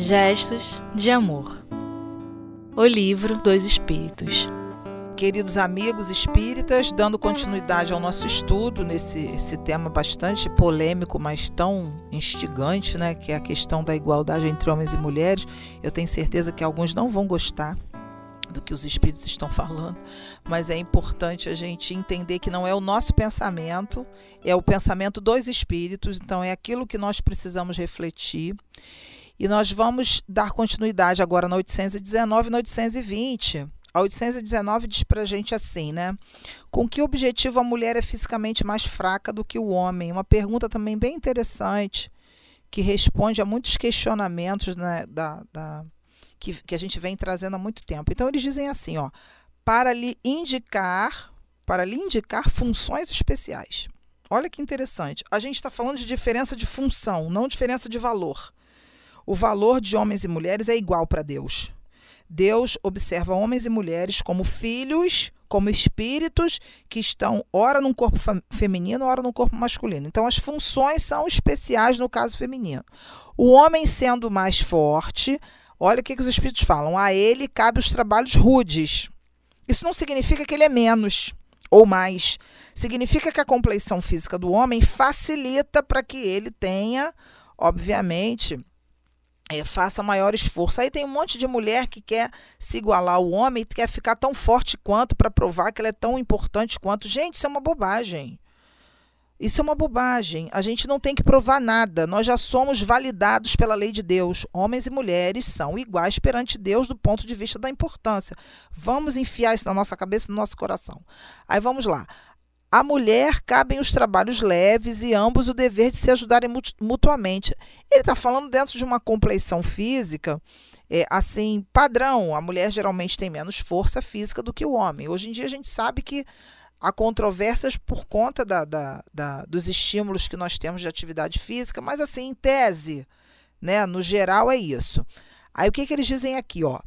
Gestos de Amor. O livro dos Espíritos. Queridos amigos espíritas, dando continuidade ao nosso estudo nesse esse tema bastante polêmico, mas tão instigante, né, que é a questão da igualdade entre homens e mulheres. Eu tenho certeza que alguns não vão gostar do que os espíritos estão falando, mas é importante a gente entender que não é o nosso pensamento, é o pensamento dos espíritos, então é aquilo que nós precisamos refletir. E nós vamos dar continuidade agora na 819 e na 820. A 819 diz para a gente assim, né? Com que objetivo a mulher é fisicamente mais fraca do que o homem? Uma pergunta também bem interessante, que responde a muitos questionamentos né, da, da que, que a gente vem trazendo há muito tempo. Então, eles dizem assim, ó, para lhe indicar, para lhe indicar funções especiais. Olha que interessante. A gente está falando de diferença de função, não diferença de valor. O valor de homens e mulheres é igual para Deus. Deus observa homens e mulheres como filhos, como espíritos que estão ora num corpo feminino, ora num corpo masculino. Então as funções são especiais no caso feminino. O homem sendo mais forte, olha o que, que os espíritos falam: a ele cabe os trabalhos rudes. Isso não significa que ele é menos ou mais. Significa que a compleição física do homem facilita para que ele tenha, obviamente, é, faça maior esforço. Aí tem um monte de mulher que quer se igualar ao homem, quer ficar tão forte quanto para provar que ela é tão importante quanto. Gente, isso é uma bobagem. Isso é uma bobagem. A gente não tem que provar nada. Nós já somos validados pela lei de Deus. Homens e mulheres são iguais perante Deus do ponto de vista da importância. Vamos enfiar isso na nossa cabeça, no nosso coração. Aí vamos lá. A mulher cabem os trabalhos leves e ambos o dever de se ajudarem mutuamente. Ele está falando dentro de uma compleição física, é, assim, padrão. A mulher geralmente tem menos força física do que o homem. Hoje em dia a gente sabe que há controvérsias por conta da, da, da, dos estímulos que nós temos de atividade física, mas assim, em tese, né, no geral é isso. Aí o que, que eles dizem aqui? Ó?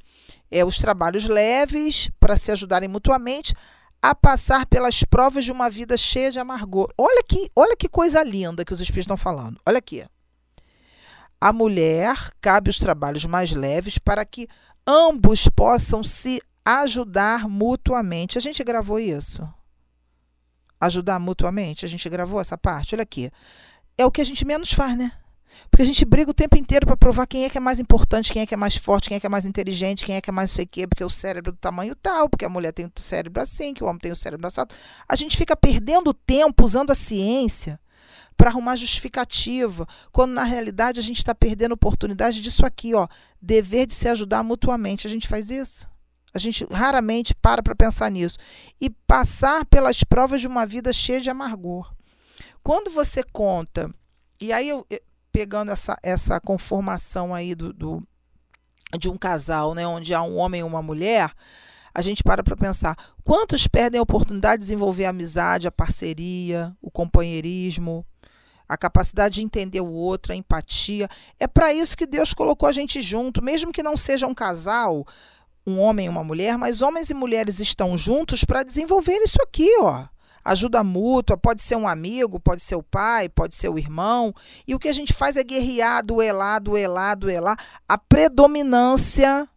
É, os trabalhos leves para se ajudarem mutuamente a passar pelas provas de uma vida cheia de amargor. Olha que, olha que coisa linda que os espíritos estão falando. Olha aqui. A mulher cabe os trabalhos mais leves para que ambos possam se ajudar mutuamente. A gente gravou isso? Ajudar mutuamente? A gente gravou essa parte? Olha aqui. É o que a gente menos faz, né? Porque a gente briga o tempo inteiro para provar quem é que é mais importante, quem é que é mais forte, quem é que é mais inteligente, quem é que é mais não sei o quê, porque o cérebro do tamanho tal, porque a mulher tem o cérebro assim, que o homem tem o cérebro assado. A gente fica perdendo tempo usando a ciência para arrumar justificativa, quando na realidade a gente está perdendo oportunidade disso aqui, ó, dever de se ajudar mutuamente. A gente faz isso? A gente raramente para para pensar nisso. E passar pelas provas de uma vida cheia de amargor. Quando você conta, e aí eu, pegando essa, essa conformação aí do, do, de um casal, né, onde há um homem e uma mulher, a gente para para pensar quantos perdem a oportunidade de desenvolver a amizade, a parceria, o companheirismo, a capacidade de entender o outro, a empatia. É para isso que Deus colocou a gente junto, mesmo que não seja um casal, um homem e uma mulher, mas homens e mulheres estão juntos para desenvolver isso aqui, ó ajuda mútua, pode ser um amigo, pode ser o pai, pode ser o irmão. E o que a gente faz é guerrear, duelar, duelar, duelar. A predominância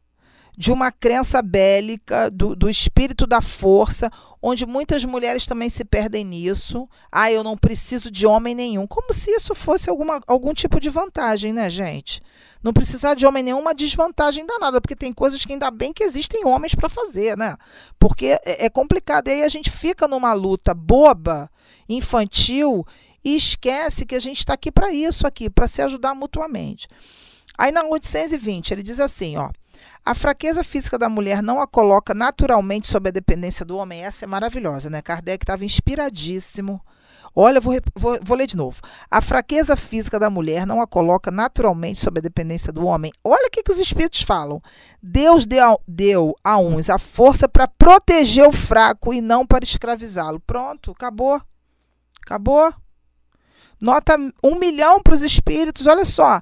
de uma crença bélica, do, do espírito da força, onde muitas mulheres também se perdem nisso. Ah, eu não preciso de homem nenhum. Como se isso fosse alguma, algum tipo de vantagem, né, gente? Não precisar de homem nenhum é uma desvantagem danada, porque tem coisas que ainda bem que existem homens para fazer, né? Porque é, é complicado. E aí a gente fica numa luta boba, infantil, e esquece que a gente está aqui para isso aqui, para se ajudar mutuamente. Aí na 820 ele diz assim, ó, a fraqueza física da mulher não a coloca naturalmente sob a dependência do homem. Essa é maravilhosa, né? Kardec estava inspiradíssimo. Olha, vou, vou, vou, ler de novo. A fraqueza física da mulher não a coloca naturalmente sob a dependência do homem. Olha o que, que os espíritos falam. Deus deu, deu a uns a força para proteger o fraco e não para escravizá-lo. Pronto, acabou. Acabou. Nota um milhão para os espíritos. Olha só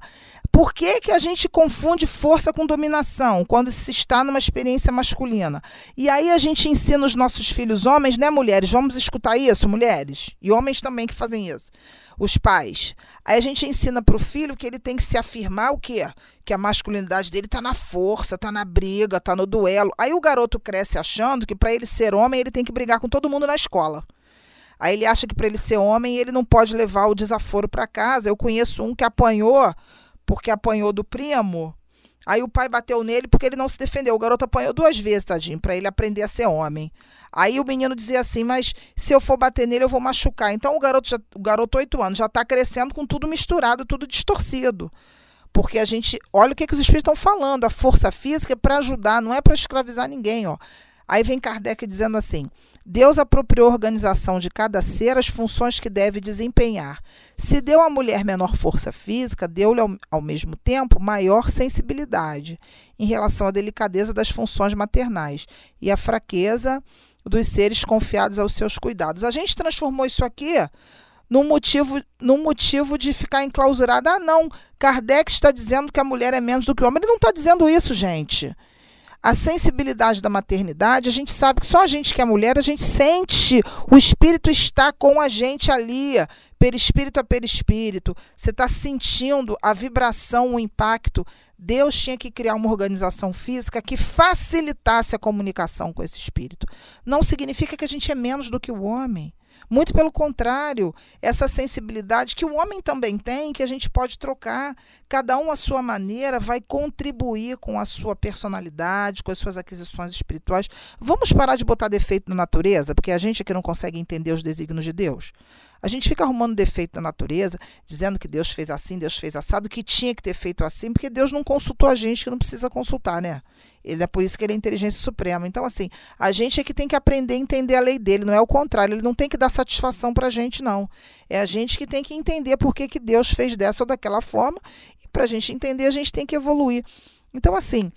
Por que, que a gente confunde força com dominação quando se está numa experiência masculina? E aí a gente ensina os nossos filhos homens, né, mulheres? Vamos escutar isso, mulheres? E homens também que fazem isso. Os pais. Aí a gente ensina para o filho que ele tem que se afirmar o quê? Que a masculinidade dele está na força, está na briga, está no duelo. Aí o garoto cresce achando que para ele ser homem ele tem que brigar com todo mundo na escola. Aí ele acha que para ele ser homem ele não pode levar o desaforo para casa. Eu conheço um que apanhou porque apanhou do primo. Aí o pai bateu nele porque ele não se defendeu. O garoto apanhou duas vezes, tadinho, para ele aprender a ser homem. Aí o menino dizia assim: Mas se eu for bater nele, eu vou machucar. Então o garoto, já, o garoto, oito anos, já está crescendo com tudo misturado, tudo distorcido. Porque a gente. Olha o que, que os espíritos estão falando. A força física é para ajudar, não é para escravizar ninguém. Ó. Aí vem Kardec dizendo assim: Deus apropriou a organização de cada ser as funções que deve desempenhar. Se deu à mulher menor força física, deu-lhe ao, ao, mesmo tempo maior sensibilidade em relação à delicadeza das funções maternais e à fraqueza dos seres confiados aos seus cuidados. A gente transformou isso aqui num motivo, num motivo de ficar enclausurada. Ah, não, Kardec está dizendo que a mulher é menos do que o homem. Ele não está dizendo isso, gente a sensibilidade da maternidade, a gente sabe que só a gente que é mulher, a gente sente, o espírito está com a gente ali, perispírito a perispírito. Você está sentindo a vibração, o impacto. Deus tinha que criar uma organização física que facilitasse a comunicação com esse espírito. Não significa que a gente é menos do que o homem. Muito pelo contrário, essa sensibilidade que o homem também tem, que a gente pode trocar. Cada um à sua maneira vai contribuir com a sua personalidade, com as suas aquisições espirituais. Vamos parar de botar defeito na natureza, porque a gente é que não consegue entender os desígnios de Deus. A gente fica arrumando defeito na natureza, dizendo que Deus fez assim, Deus fez assado, que tinha que ter feito assim, porque Deus não consultou a gente, que não precisa consultar, né? Ele é por isso que ele é inteligência suprema. Então, assim, a gente é que tem que aprender a entender a lei dele, não é o contrário. Ele não tem que dar satisfação para a gente, não. É a gente que tem que entender por que, que Deus fez dessa ou daquela forma. E para a gente entender, a gente tem que evoluir. Então, assim,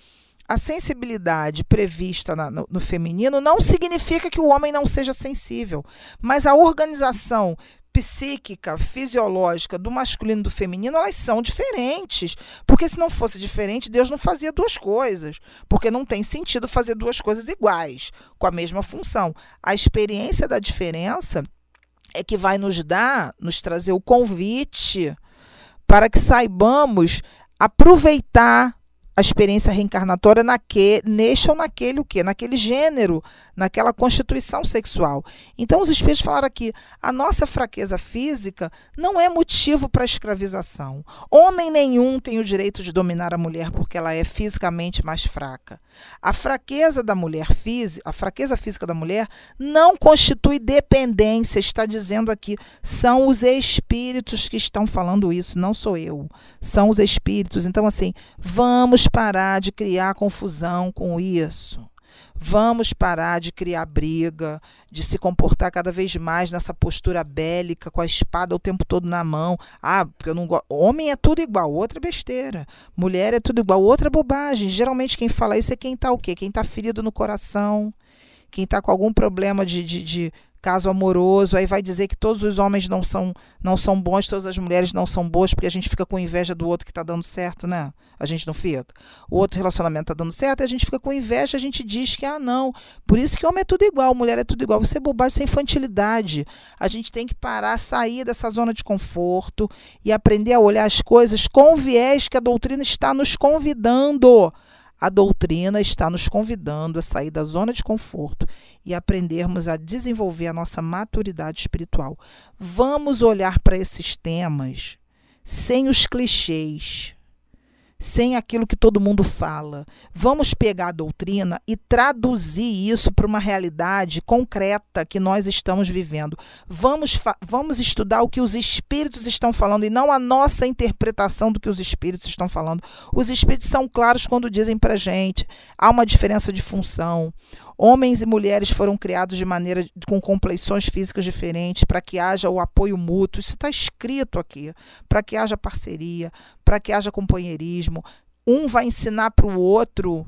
a sensibilidade prevista na, no, no, feminino não significa que o homem não seja sensível, mas a organização psíquica, fisiológica do masculino e do feminino, elas são diferentes. Porque se não fosse diferente, Deus não fazia duas coisas. Porque não tem sentido fazer duas coisas iguais, com a mesma função. A experiência da diferença é que vai nos dar, nos trazer o convite para que saibamos aproveitar a experiência reencarnatória naque, neste ou naquele o quê? Naquele gênero, naquela constituição sexual. Então os espíritos falaram aqui, a nossa fraqueza física não é motivo para escravização. Homem nenhum tem o direito de dominar a mulher porque ela é fisicamente mais fraca. A fraqueza da mulher física, a fraqueza física da mulher não constitui dependência, está dizendo aqui, são os espíritos que estão falando isso, não sou eu. São os espíritos. Então assim, vamos parar de criar confusão com isso. Vamos parar de criar briga, de se comportar cada vez mais nessa postura bélica, com a espada o tempo todo na mão. Ah, porque eu não gosto. Homem é tudo igual, outra besteira. Mulher é tudo igual, outra bobagem. Geralmente quem fala isso é quem está o quê? Quem está ferido no coração, quem está com algum problema de, de, de caso amoroso, aí vai dizer que todos os homens não são não são bons, todas as mulheres não são boas, porque a gente fica com inveja do outro que está dando certo, né? A gente não fica. O outro relacionamento está dando certo, a gente fica com inveja, a gente diz que ah, não. Por isso que homem é tudo igual, mulher é tudo igual. Você é bobagem, isso é infantilidade. A gente tem que parar, sair dessa zona de conforto e aprender a olhar as coisas com o viés que a doutrina está nos convidando a doutrina está nos convidando a sair da zona de conforto e aprendermos a desenvolver a nossa maturidade espiritual. Vamos olhar para esses temas sem os clichês, sem aquilo que todo mundo fala. Vamos pegar a doutrina e traduzir isso para uma realidade concreta que nós estamos vivendo. Vamos, vamos estudar o que os espíritos estão falando e não a nossa interpretação do que os espíritos estão falando. Os espíritos são claros quando dizem para gente há uma diferença de função. Homens e mulheres foram criados de maneira com compleições físicas diferentes para que haja o apoio mútuo. Isso está escrito aqui. Para que haja parceria, para que haja companheirismo. Um vai ensinar para o outro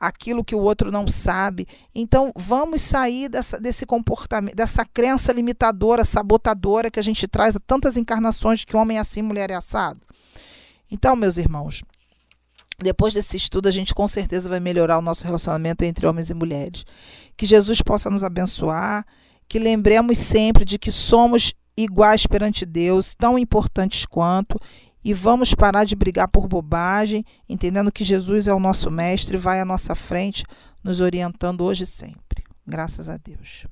aquilo que o outro não sabe. Então, vamos sair dessa, desse comportamento, dessa crença limitadora, sabotadora que a gente traz a tantas encarnações que homem é assim, mulher é assado. Então, meus irmãos, depois desse estudo, a gente com certeza vai melhorar o nosso relacionamento entre homens e mulheres. Que Jesus possa nos abençoar, que lembremos sempre de que somos iguais perante Deus, tão importantes quanto, e vamos parar de brigar por bobagem, entendendo que Jesus é o nosso mestre, vai à nossa frente, nos orientando hoje e sempre. Graças a Deus.